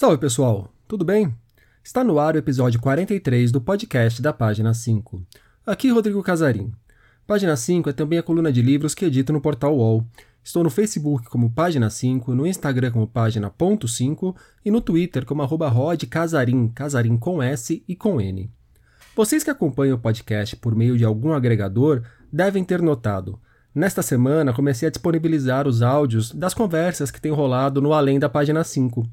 Salve pessoal, tudo bem? Está no ar o episódio 43 do podcast da Página 5. Aqui Rodrigo Casarim. Página 5 é também a coluna de livros que edito no portal UOL. Estou no Facebook como Página 5, no Instagram como Página.5 e no Twitter como arroba rodcasarim, casarim com S e com N. Vocês que acompanham o podcast por meio de algum agregador devem ter notado. Nesta semana comecei a disponibilizar os áudios das conversas que têm rolado no Além da Página 5.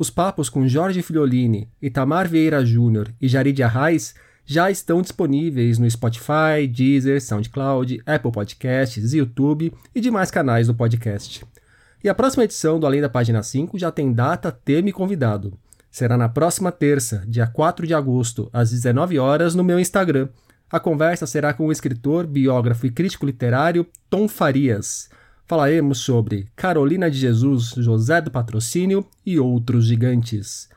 Os papos com Jorge Filiolini, Itamar Vieira Júnior e Jarid Arraes já estão disponíveis no Spotify, Deezer, SoundCloud, Apple Podcasts, YouTube e demais canais do podcast. E a próxima edição do Além da Página 5 já tem data, tema e convidado. Será na próxima terça, dia 4 de agosto, às 19 horas, no meu Instagram. A conversa será com o escritor, biógrafo e crítico literário Tom Farias falaremos sobre Carolina de Jesus, José do Patrocínio e outros gigantes.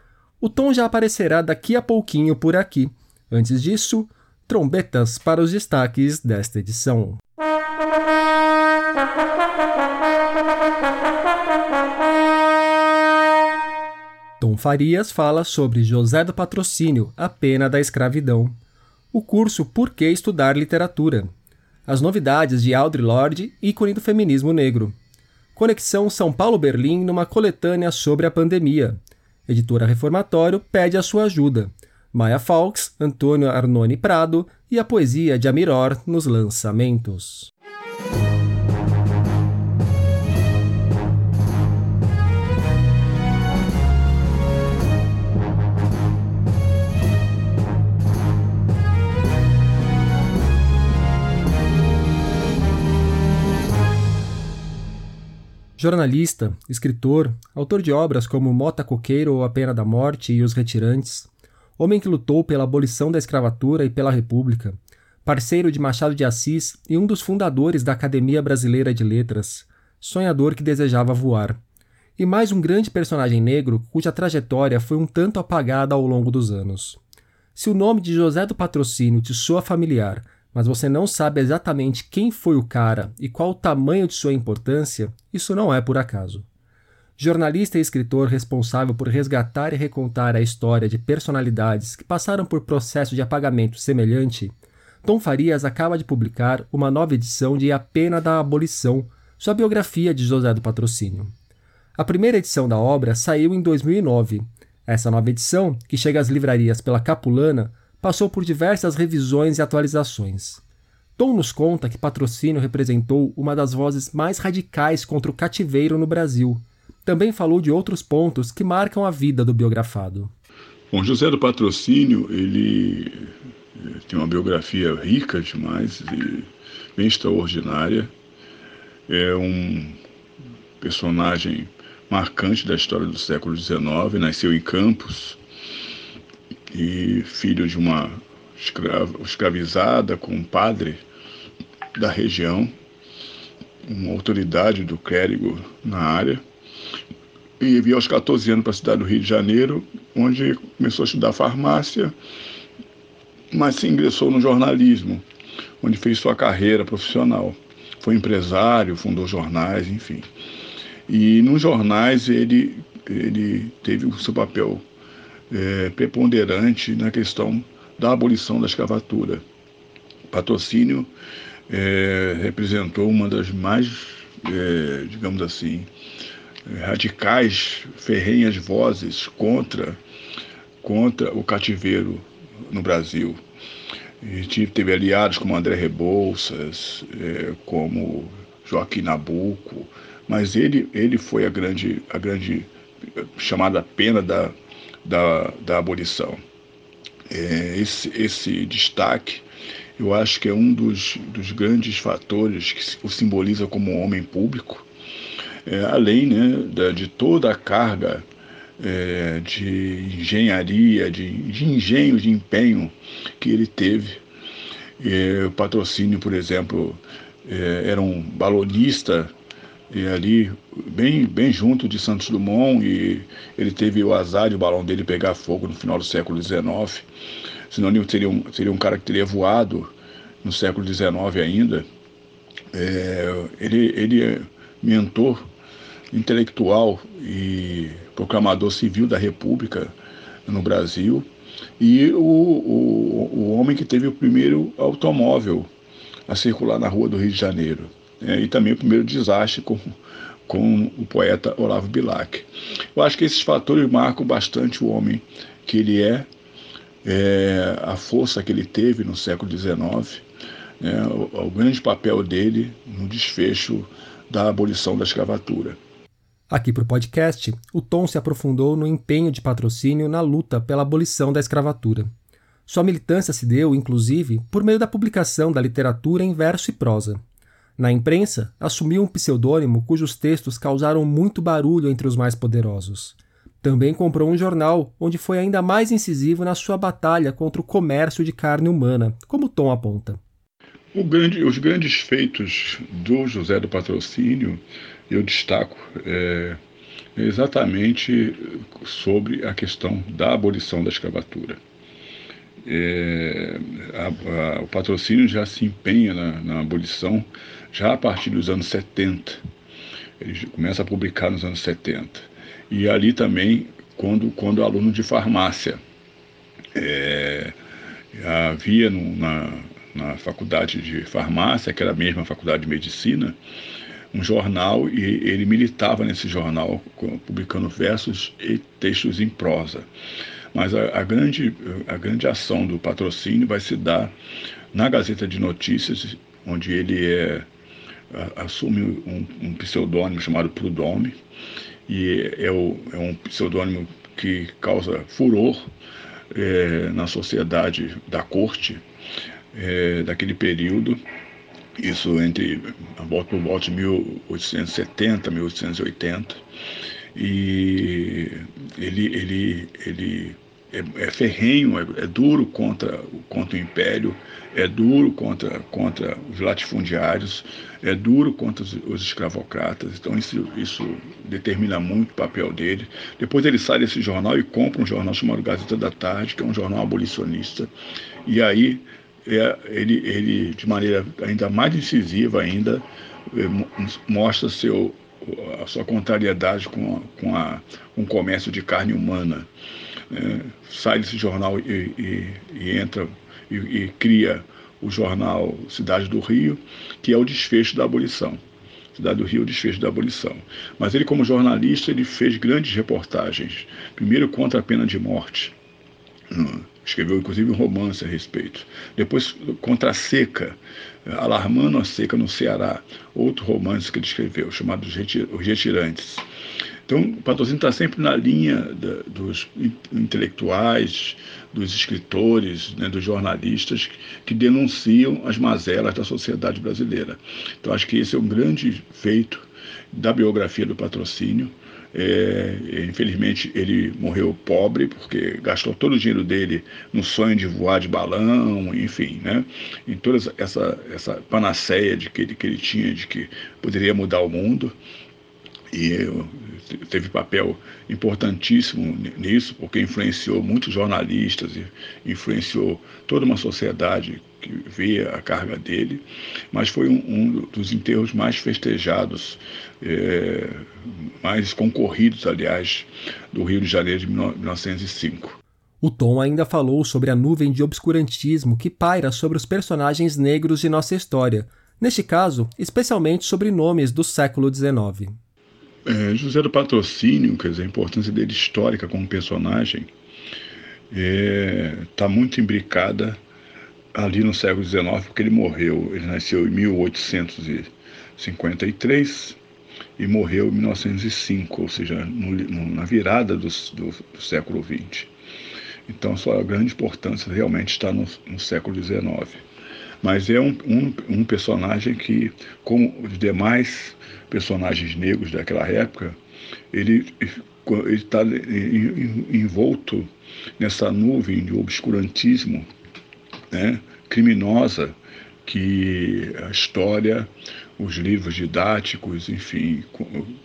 O Tom já aparecerá daqui a pouquinho por aqui. Antes disso, trombetas para os destaques desta edição. Tom Farias fala sobre José do Patrocínio, a pena da escravidão. O curso Por que Estudar Literatura, as novidades de Audre Lorde, ícone do feminismo negro. Conexão São Paulo-Berlim numa coletânea sobre a pandemia. Editora Reformatório pede a sua ajuda. Maia Falks, Antônio Arnone Prado e a poesia de Amiror nos lançamentos. Jornalista, escritor, autor de obras como Mota Coqueiro ou A Pena da Morte e Os Retirantes, homem que lutou pela abolição da escravatura e pela República, parceiro de Machado de Assis e um dos fundadores da Academia Brasileira de Letras, sonhador que desejava voar. E mais um grande personagem negro cuja trajetória foi um tanto apagada ao longo dos anos. Se o nome de José do Patrocínio te soa familiar, mas você não sabe exatamente quem foi o cara e qual o tamanho de sua importância, isso não é por acaso. Jornalista e escritor responsável por resgatar e recontar a história de personalidades que passaram por processo de apagamento semelhante, Tom Farias acaba de publicar uma nova edição de A Pena da Abolição, sua biografia de José do Patrocínio. A primeira edição da obra saiu em 2009. Essa nova edição, que chega às livrarias pela Capulana, passou por diversas revisões e atualizações. Tom nos conta que Patrocínio representou uma das vozes mais radicais contra o cativeiro no Brasil. Também falou de outros pontos que marcam a vida do biografado. Bom, José do Patrocínio, ele eh, tem uma biografia rica demais e bem extraordinária. É um personagem marcante da história do século XIX, nasceu em Campos, e filho de uma escravizada com um padre da região, uma autoridade do clérigo na área. E veio aos 14 anos para a cidade do Rio de Janeiro, onde começou a estudar farmácia, mas se ingressou no jornalismo, onde fez sua carreira profissional. Foi empresário, fundou jornais, enfim. E nos jornais ele, ele teve o seu papel é, preponderante na questão da abolição da escravatura. Patrocínio é, representou uma das mais, é, digamos assim, radicais, ferrenhas vozes contra, contra o cativeiro no Brasil. E teve aliados como André Rebouças, é, como Joaquim Nabuco, mas ele, ele foi a grande, a grande chamada pena da, da, da abolição. É, esse, esse destaque, eu acho que é um dos, dos grandes fatores que o simboliza como homem público, é, além né, da, de toda a carga é, de engenharia, de, de engenho, de empenho que ele teve. É, o patrocínio, por exemplo, é, era um balonista e ali bem, bem junto de Santos Dumont e ele teve o azar de o balão dele pegar fogo no final do século XIX. Senão ele seria um, seria um cara que teria voado no século XIX ainda. É, ele, ele é mentor intelectual e proclamador civil da República no Brasil e o, o, o homem que teve o primeiro automóvel a circular na rua do Rio de Janeiro. É, e também o primeiro desastre com, com o poeta Olavo Bilac. Eu acho que esses fatores marcam bastante o homem que ele é, é a força que ele teve no século XIX, é, o, o grande papel dele no desfecho da abolição da escravatura. Aqui para o podcast, o Tom se aprofundou no empenho de patrocínio na luta pela abolição da escravatura. Sua militância se deu, inclusive, por meio da publicação da literatura em verso e prosa. Na imprensa, assumiu um pseudônimo cujos textos causaram muito barulho entre os mais poderosos. Também comprou um jornal onde foi ainda mais incisivo na sua batalha contra o comércio de carne humana, como Tom aponta. Grande, os grandes feitos do José do Patrocínio, eu destaco é, exatamente sobre a questão da abolição da escravatura é, a, a, o patrocínio já se empenha na, na, abolição já a partir dos anos 70. Ele começa a publicar nos anos 70. E ali também, quando, quando aluno de farmácia, é, havia no, na, na faculdade de farmácia, que era a mesma faculdade de medicina, um jornal e ele militava nesse jornal, publicando versos e textos em prosa. Mas a, a, grande, a grande ação do patrocínio vai se dar na Gazeta de Notícias, onde ele é, assume um, um pseudônimo chamado Prudhomme, e é, o, é um pseudônimo que causa furor é, na sociedade da corte é, daquele período, isso entre volta por volta de 1870, 1880, e ele, ele, ele é, é ferrenho, é, é, duro contra, contra o império, é duro contra, contra os latifundiários, é duro contra os, os escravocratas. Então isso, isso determina muito o papel dele. Depois ele sai desse jornal e compra um jornal chamado Gazeta da Tarde, que é um jornal abolicionista. E aí é, ele, ele, de maneira ainda mais incisiva ainda, é, mostra seu, a sua contrariedade com, a, com, a, com o comércio de carne humana é, sai desse jornal e, e, e entra e, e, cria o jornal Cidade do Rio, que é o desfecho da abolição. Cidade do Rio, o desfecho da abolição. Mas ele, como jornalista, ele fez grandes reportagens. Primeiro contra a pena de morte. Hum, escreveu, inclusive, um romance a respeito. Depois, contra a seca, alarmando a seca no Ceará. Outro romance que ele escreveu, chamado Os Retirantes. Então, o patrocínio está sempre na linha da, dos intelectuais, dos escritores, né, dos jornalistas que denunciam as mazelas da sociedade brasileira. Então, acho que esse é um grande feito da biografia do patrocínio. É, infelizmente ele morreu pobre porque gastou todo o dinheiro dele no sonho de voar de balão, enfim, né? Em toda essa, essa panaceia de que ele, que ele tinha de que poderia mudar o mundo e teve papel importantíssimo nisso, porque influenciou muitos jornalistas, influenciou toda uma sociedade que via a carga dele, mas foi um, um dos enterros mais festejados, é, mais concorridos, aliás, do Rio de Janeiro de 1905. O Tom ainda falou sobre a nuvem de obscurantismo que paira sobre os personagens negros de nossa história, neste caso, especialmente sobre nomes do século XIX. É, José do Patrocínio, quer dizer, a importância dele histórica como personagem, está é, tá muito imbricada ali no século XIX, porque ele morreu, ele nasceu em 1853 e morreu em 1905, ou seja, no, no, na virada do, do, do, século XX. Então, sua grande importância realmente está no, no século XIX. Mas é um, um, um personagem que, como os demais personagens negros daquela época, ele está envolto nessa nuvem de obscurantismo né, criminosa que a história, os livros didáticos, enfim,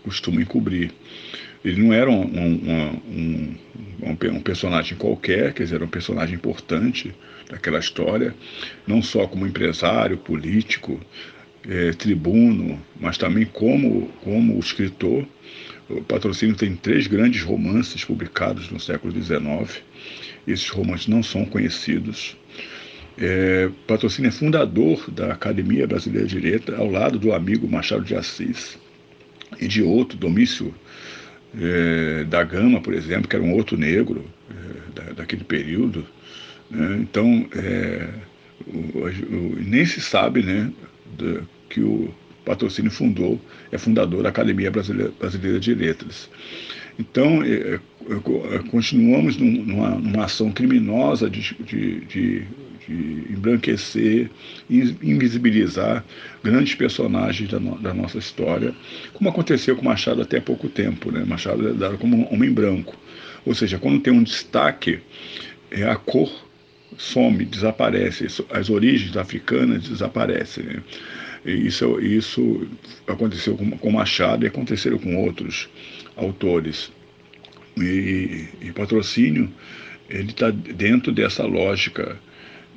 costumam encobrir. Ele não era um, um, um, um, personagem qualquer, quer dizer, era um personagem importante daquela história, não só como empresário, político, é, tribuno, mas também como, como escritor. O Patrocínio tem três grandes romances publicados no século XIX. Esses romances não são conhecidos. É, Patrocínio é fundador da Academia Brasileira de Direito, ao lado do amigo Machado de Assis e de outro, Domício é, da Gama, por exemplo, que era um outro negro é, da, daquele período. Né? Então, é, o, o, nem se sabe né, que o Patrocínio fundou, é fundador da Academia Brasileira, Brasileira de Letras. Então, é, é, é continuamos numa, numa, ação criminosa de, de, de, de embranquecer, invisibilizar grandes personagens da, no, da, nossa história, como aconteceu com Machado até há pouco tempo. Né? Machado é dado como um homem branco. Ou seja, quando tem um destaque, é, a cor some, desaparece, as origens africanas desaparecem. Né? Isso, isso aconteceu com, com Machado e aconteceu com outros autores. E, e patrocínio, ele está dentro dessa lógica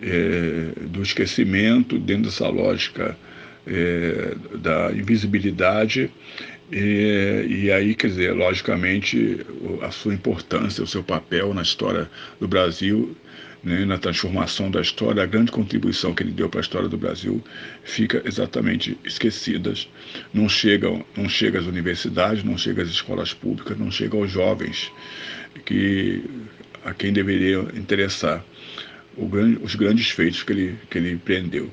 é, do esquecimento, dentro dessa lógica é, da invisibilidade. E, e, aí, quer dizer, logicamente, a sua importância, o seu papel na história do Brasil né, na transformação da história, a grande contribuição que ele deu para a história do Brasil fica exatamente esquecidas. Não chegam, não chega às universidades, não chega às escolas públicas, não chega aos jovens que a quem deveria interessar grande, os grandes feitos que ele, que ele empreendeu.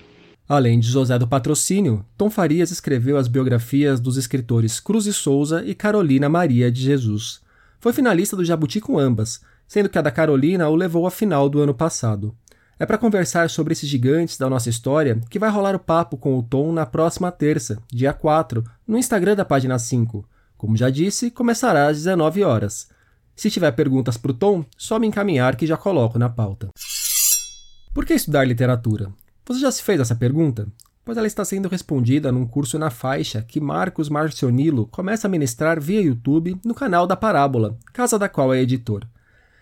Além de José do Patrocínio, Tom Farias escreveu as biografias dos escritores Cruz e Souza e Carolina Maria de Jesus. Foi finalista do Jabuti com ambas, sendo que a da Carolina o levou à final do ano passado. É para conversar sobre esses gigantes da nossa história que vai rolar o papo com o Tom na próxima terça, dia 4, no Instagram da página 5. Como já disse, começará às 19 horas. Se tiver perguntas para o Tom, só me encaminhar que já coloco na pauta. Por que estudar literatura? Você já se fez essa pergunta? Pois ela está sendo respondida num curso na faixa que Marcos Marcionilo começa a ministrar via YouTube no canal da Parábola, casa da qual é editor.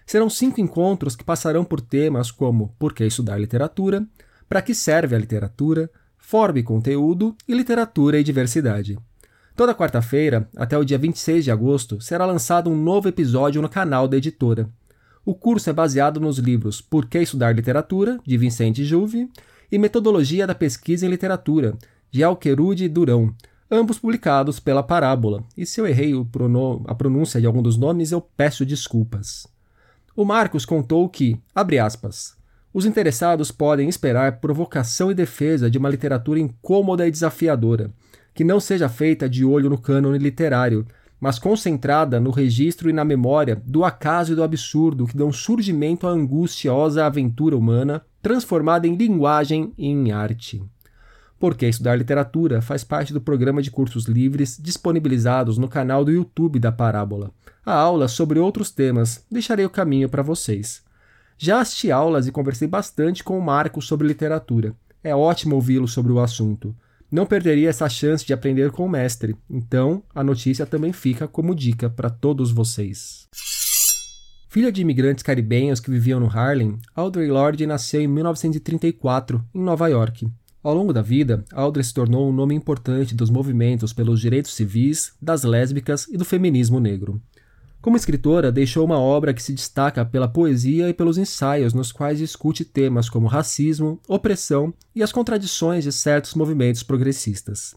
Serão cinco encontros que passarão por temas como por que estudar literatura, para que serve a literatura, forma e conteúdo e literatura e diversidade. Toda quarta-feira, até o dia 26 de agosto, será lançado um novo episódio no canal da editora. O curso é baseado nos livros Por que Estudar Literatura, de Vicente Juve, e Metodologia da Pesquisa em Literatura, de Alquerude Durão, ambos publicados pela Parábola. E se eu errei a pronúncia de algum dos nomes, eu peço desculpas. O Marcos contou que, abre aspas, os interessados podem esperar provocação e defesa de uma literatura incômoda e desafiadora, que não seja feita de olho no cânone literário, mas concentrada no registro e na memória do acaso e do absurdo que dão surgimento à angustiosa aventura humana, transformada em linguagem e em arte. Porque estudar literatura faz parte do programa de cursos livres disponibilizados no canal do YouTube da Parábola. A aula sobre outros temas deixarei o caminho para vocês. Já assisti aulas e conversei bastante com o Marco sobre literatura. É ótimo ouvi-lo sobre o assunto. Não perderia essa chance de aprender com o mestre, então a notícia também fica como dica para todos vocês. Filha de imigrantes caribenhos que viviam no Harlem, Audre Lorde nasceu em 1934, em Nova York. Ao longo da vida, Audre se tornou um nome importante dos movimentos pelos direitos civis, das lésbicas e do feminismo negro. Como escritora, deixou uma obra que se destaca pela poesia e pelos ensaios nos quais discute temas como racismo, opressão e as contradições de certos movimentos progressistas.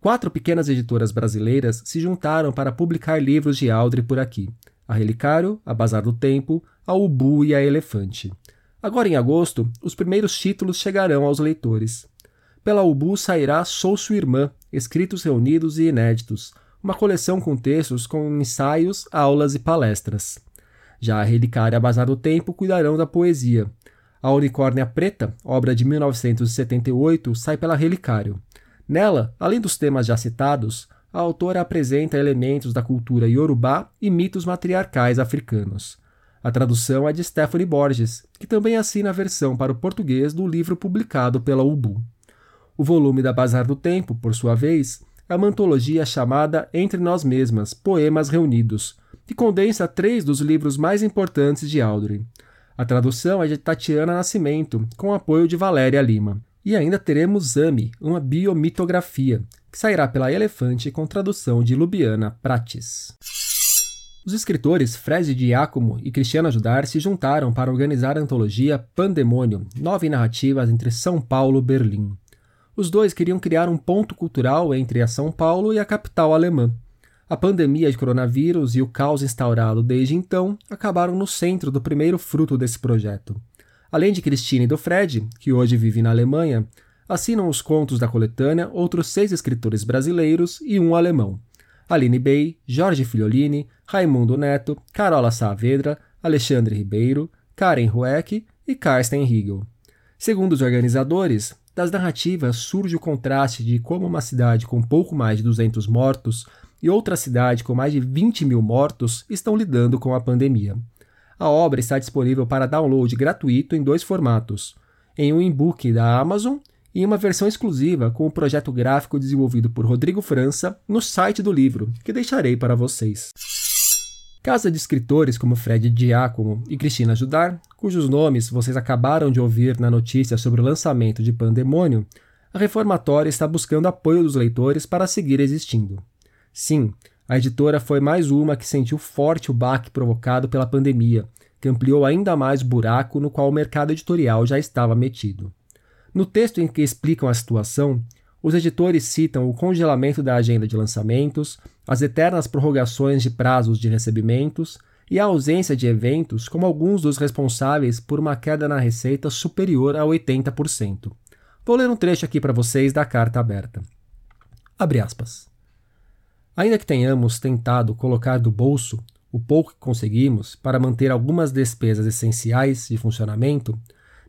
Quatro pequenas editoras brasileiras se juntaram para publicar livros de Audre por aqui: a Relicário, a Bazar do Tempo, a Ubu e a Elefante. Agora em agosto, os primeiros títulos chegarão aos leitores. Pela Ubu sairá Sou Sua Irmã, escritos reunidos e inéditos, uma coleção com textos com ensaios, aulas e palestras. Já a Relicária Bazar do Tempo cuidarão da poesia. A Unicórnia Preta, obra de 1978, sai pela Relicário. Nela, além dos temas já citados, a autora apresenta elementos da cultura iorubá e mitos matriarcais africanos. A tradução é de Stephanie Borges, que também assina a versão para o português do livro publicado pela Ubu. O volume da Bazar do Tempo, por sua vez, é uma antologia chamada Entre Nós Mesmas, Poemas Reunidos, que condensa três dos livros mais importantes de Audrey. A tradução é de Tatiana Nascimento, com apoio de Valéria Lima. E ainda teremos Ami, uma biomitografia, que sairá pela Elefante com tradução de Lubiana Prates. Os escritores Fred Giacomo e Cristiana Judar se juntaram para organizar a antologia Pandemônio, nove narrativas entre São Paulo e Berlim. Os dois queriam criar um ponto cultural entre a São Paulo e a capital alemã. A pandemia de coronavírus e o caos instaurado desde então acabaram no centro do primeiro fruto desse projeto. Além de Christine e do Fred, que hoje vive na Alemanha, assinam os contos da coletânea outros seis escritores brasileiros e um alemão. Aline Bey, Jorge Filiolini, Raimundo Neto, Carola Saavedra, Alexandre Ribeiro, Karen Rueck e Karsten Riegel. Segundo os organizadores, das narrativas surge o contraste de como uma cidade com pouco mais de 200 mortos e outra cidade com mais de 20 mil mortos estão lidando com a pandemia. A obra está disponível para download gratuito em dois formatos: em um e-book da Amazon e uma versão exclusiva com o projeto gráfico desenvolvido por Rodrigo França no site do livro, que deixarei para vocês. Casa de escritores como Fred Giacomo e Cristina Judar, cujos nomes vocês acabaram de ouvir na notícia sobre o lançamento de Pandemônio, a Reformatória está buscando apoio dos leitores para seguir existindo. Sim, a editora foi mais uma que sentiu forte o baque provocado pela pandemia, que ampliou ainda mais o buraco no qual o mercado editorial já estava metido. No texto em que explicam a situação, os editores citam o congelamento da agenda de lançamentos, as eternas prorrogações de prazos de recebimentos e a ausência de eventos como alguns dos responsáveis por uma queda na receita superior a 80%. Vou ler um trecho aqui para vocês da carta aberta. Abre aspas. Ainda que tenhamos tentado colocar do bolso o pouco que conseguimos para manter algumas despesas essenciais de funcionamento,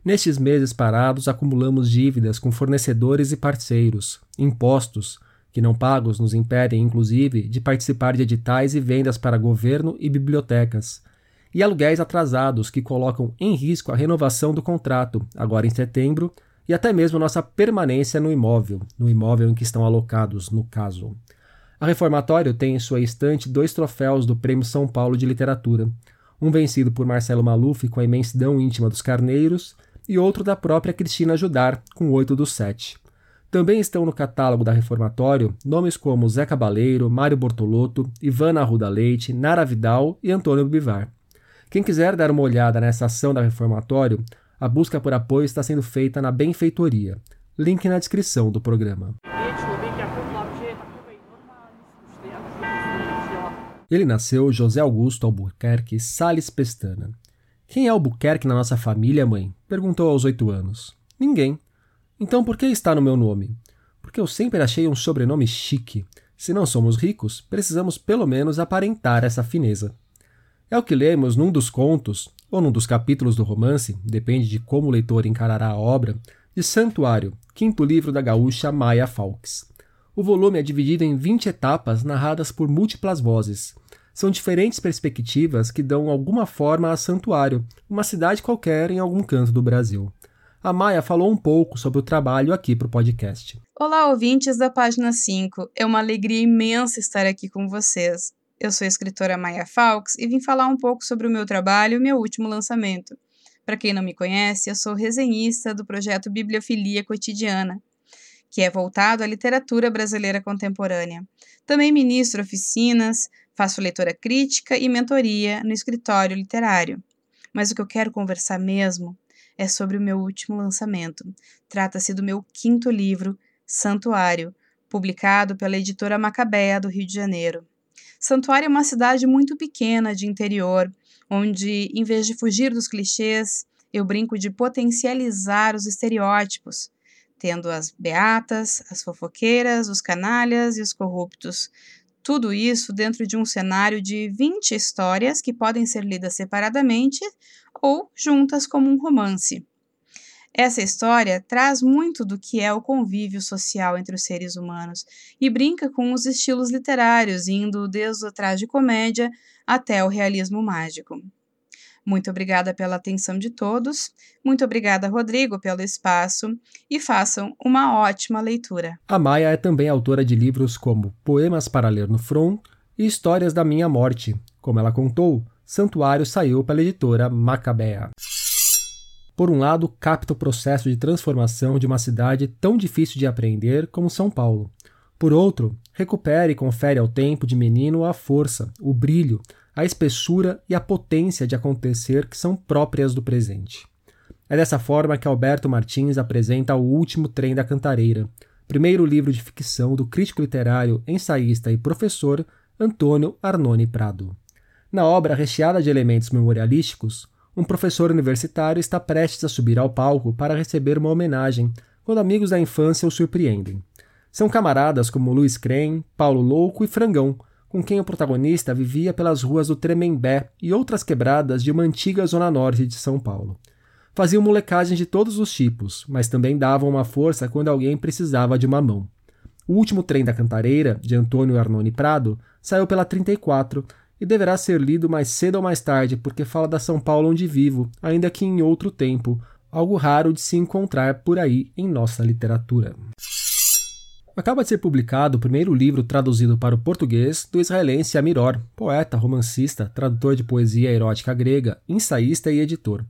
Nestes meses parados, acumulamos dívidas com fornecedores e parceiros, impostos, que não pagos nos impedem, inclusive, de participar de editais e vendas para governo e bibliotecas, e aluguéis atrasados que colocam em risco a renovação do contrato, agora em setembro, e até mesmo nossa permanência no imóvel, no imóvel em que estão alocados, no caso. A Reformatório tem em sua estante dois troféus do Prêmio São Paulo de Literatura, um vencido por Marcelo Maluf com a imensidão íntima dos carneiros e outro da própria Cristina Judar, com 8 dos 7. Também estão no catálogo da Reformatório nomes como Zé Cabaleiro, Mário Bortolotto, Ivana Arruda Leite, Nara Vidal e Antônio Bivar. Quem quiser dar uma olhada nessa ação da Reformatório, a busca por apoio está sendo feita na Benfeitoria. Link na descrição do programa. Ele nasceu José Augusto Albuquerque Sales Pestana. Quem é Albuquerque na nossa família, mãe? Perguntou aos oito anos. Ninguém. Então por que está no meu nome? Porque eu sempre achei um sobrenome chique. Se não somos ricos, precisamos pelo menos aparentar essa fineza. É o que lemos num dos contos, ou num dos capítulos do romance, depende de como o leitor encarará a obra, de Santuário, quinto livro da gaúcha Maya Falks. O volume é dividido em 20 etapas narradas por múltiplas vozes, são diferentes perspectivas que dão alguma forma a Santuário, uma cidade qualquer em algum canto do Brasil. A Maia falou um pouco sobre o trabalho aqui para o podcast. Olá, ouvintes da página 5. É uma alegria imensa estar aqui com vocês. Eu sou a escritora Maia Falks e vim falar um pouco sobre o meu trabalho e meu último lançamento. Para quem não me conhece, eu sou resenhista do projeto Bibliofilia Cotidiana, que é voltado à literatura brasileira contemporânea. Também ministro oficinas, Faço leitura crítica e mentoria no escritório literário. Mas o que eu quero conversar mesmo é sobre o meu último lançamento. Trata-se do meu quinto livro, Santuário, publicado pela editora Macabea do Rio de Janeiro. Santuário é uma cidade muito pequena de interior, onde, em vez de fugir dos clichês, eu brinco de potencializar os estereótipos, tendo as beatas, as fofoqueiras, os canalhas e os corruptos, tudo isso dentro de um cenário de 20 histórias que podem ser lidas separadamente ou juntas como um romance. Essa história traz muito do que é o convívio social entre os seres humanos e brinca com os estilos literários, indo desde o comédia até o realismo mágico. Muito obrigada pela atenção de todos. Muito obrigada, Rodrigo, pelo espaço e façam uma ótima leitura. A Maia é também autora de livros como Poemas para Ler no Front e Histórias da Minha Morte. Como ela contou, Santuário saiu pela editora Macabea. Por um lado, capta o processo de transformação de uma cidade tão difícil de apreender como São Paulo. Por outro, recupera e confere ao tempo de menino a força, o brilho, a espessura e a potência de acontecer que são próprias do presente. É dessa forma que Alberto Martins apresenta O Último Trem da Cantareira, primeiro livro de ficção do crítico literário, ensaísta e professor Antônio Arnone Prado. Na obra recheada de elementos memorialísticos, um professor universitário está prestes a subir ao palco para receber uma homenagem, quando amigos da infância o surpreendem. São camaradas como Luiz Crem, Paulo Louco e Frangão, com quem o protagonista vivia pelas ruas do Tremembé e outras quebradas de uma antiga zona norte de São Paulo. Faziam molecagem de todos os tipos, mas também davam uma força quando alguém precisava de uma mão. O último trem da Cantareira, de Antônio Arnone Prado, saiu pela 34 e deverá ser lido mais cedo ou mais tarde, porque fala da São Paulo onde vivo, ainda que em outro tempo, algo raro de se encontrar por aí em nossa literatura. Acaba de ser publicado o primeiro livro traduzido para o português do israelense Amiror, poeta, romancista, tradutor de poesia erótica grega, ensaísta e editor.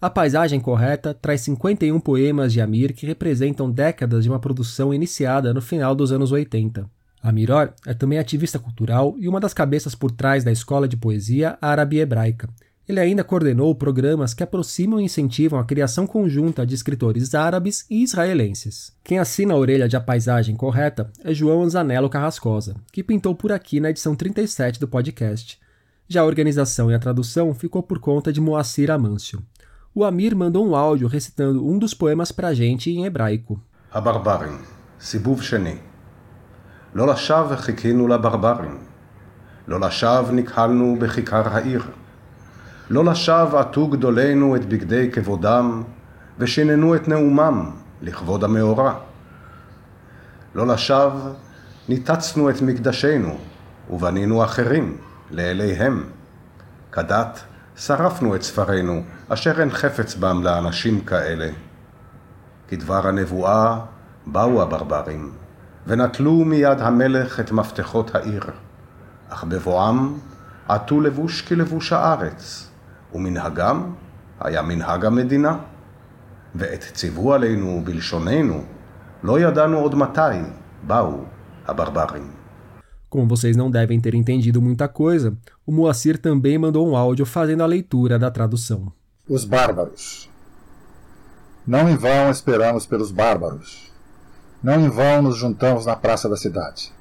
A Paisagem Correta traz 51 poemas de Amir que representam décadas de uma produção iniciada no final dos anos 80. Amiror é também ativista cultural e uma das cabeças por trás da Escola de Poesia Árabe Hebraica. Ele ainda coordenou programas que aproximam e incentivam a criação conjunta de escritores árabes e israelenses. Quem assina a orelha de A Paisagem Correta é João Anzanello Carrascosa, que pintou por aqui na edição 37 do podcast. Já a organização e a tradução ficou por conta de Moacir Amâncio o Amir mandou um áudio recitando um dos poemas pra gente em hebraico. הברברים, סיבוב שני. לא לשווא חיכינו לברברים. לא לשווא נקהלנו בכיכר העיר. לא לשווא עטו גדולינו את בגדי כבודם, ושיננו את נאומם לכבוד המאורע. לא לשווא ניתצנו את מקדשנו, ובנינו אחרים לאליהם. כדת שרפנו את ספרינו, אשר אין חפץ בם לאנשים כאלה. כדבר הנבואה באו הברברים, ונטלו מיד המלך את מפתחות העיר, אך בבואם עטו לבוש כלבוש הארץ, ומנהגם היה מנהג המדינה. ואת ציוו עלינו בלשוננו, לא ידענו עוד מתי באו הברברים. Como vocês não devem ter entendido muita coisa, o Moacir também mandou um áudio fazendo a leitura da tradução. Os bárbaros. Não em vão esperamos pelos bárbaros. Não em vão nos juntamos na praça da cidade.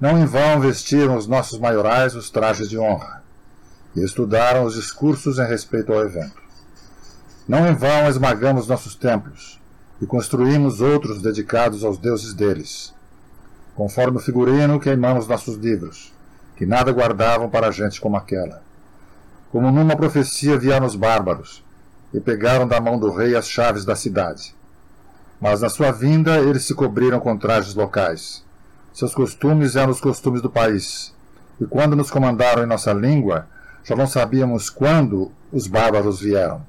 Não em vão vestiram os nossos maiorais os trajes de honra e estudaram os discursos em respeito ao evento. Não em vão esmagamos nossos templos e construímos outros dedicados aos deuses deles Conforme o figurino, queimamos nossos livros, que nada guardavam para gente como aquela. Como numa profecia vieram os bárbaros, e pegaram da mão do rei as chaves da cidade. Mas na sua vinda eles se cobriram com trajes locais. Seus costumes eram os costumes do país. E quando nos comandaram em nossa língua, já não sabíamos quando os bárbaros vieram.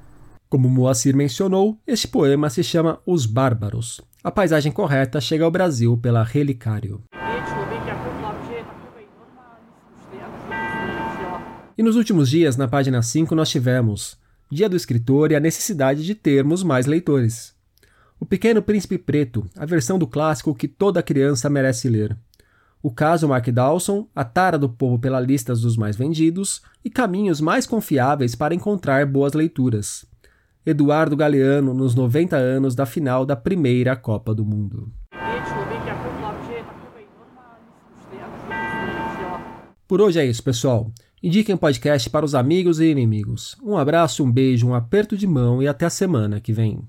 Como Moacir mencionou, este poema se chama Os Bárbaros, a paisagem correta chega ao Brasil pela Relicário. E nos últimos dias, na página 5, nós tivemos Dia do Escritor e a necessidade de termos mais leitores. O Pequeno Príncipe Preto, a versão do clássico que toda criança merece ler. O caso Mark Dawson, a tara do povo pela lista dos mais vendidos e caminhos mais confiáveis para encontrar boas leituras. Eduardo Galeano nos 90 anos da final da primeira Copa do Mundo. Por hoje é isso, pessoal. Indiquem o podcast para os amigos e inimigos. Um abraço, um beijo, um aperto de mão e até a semana que vem.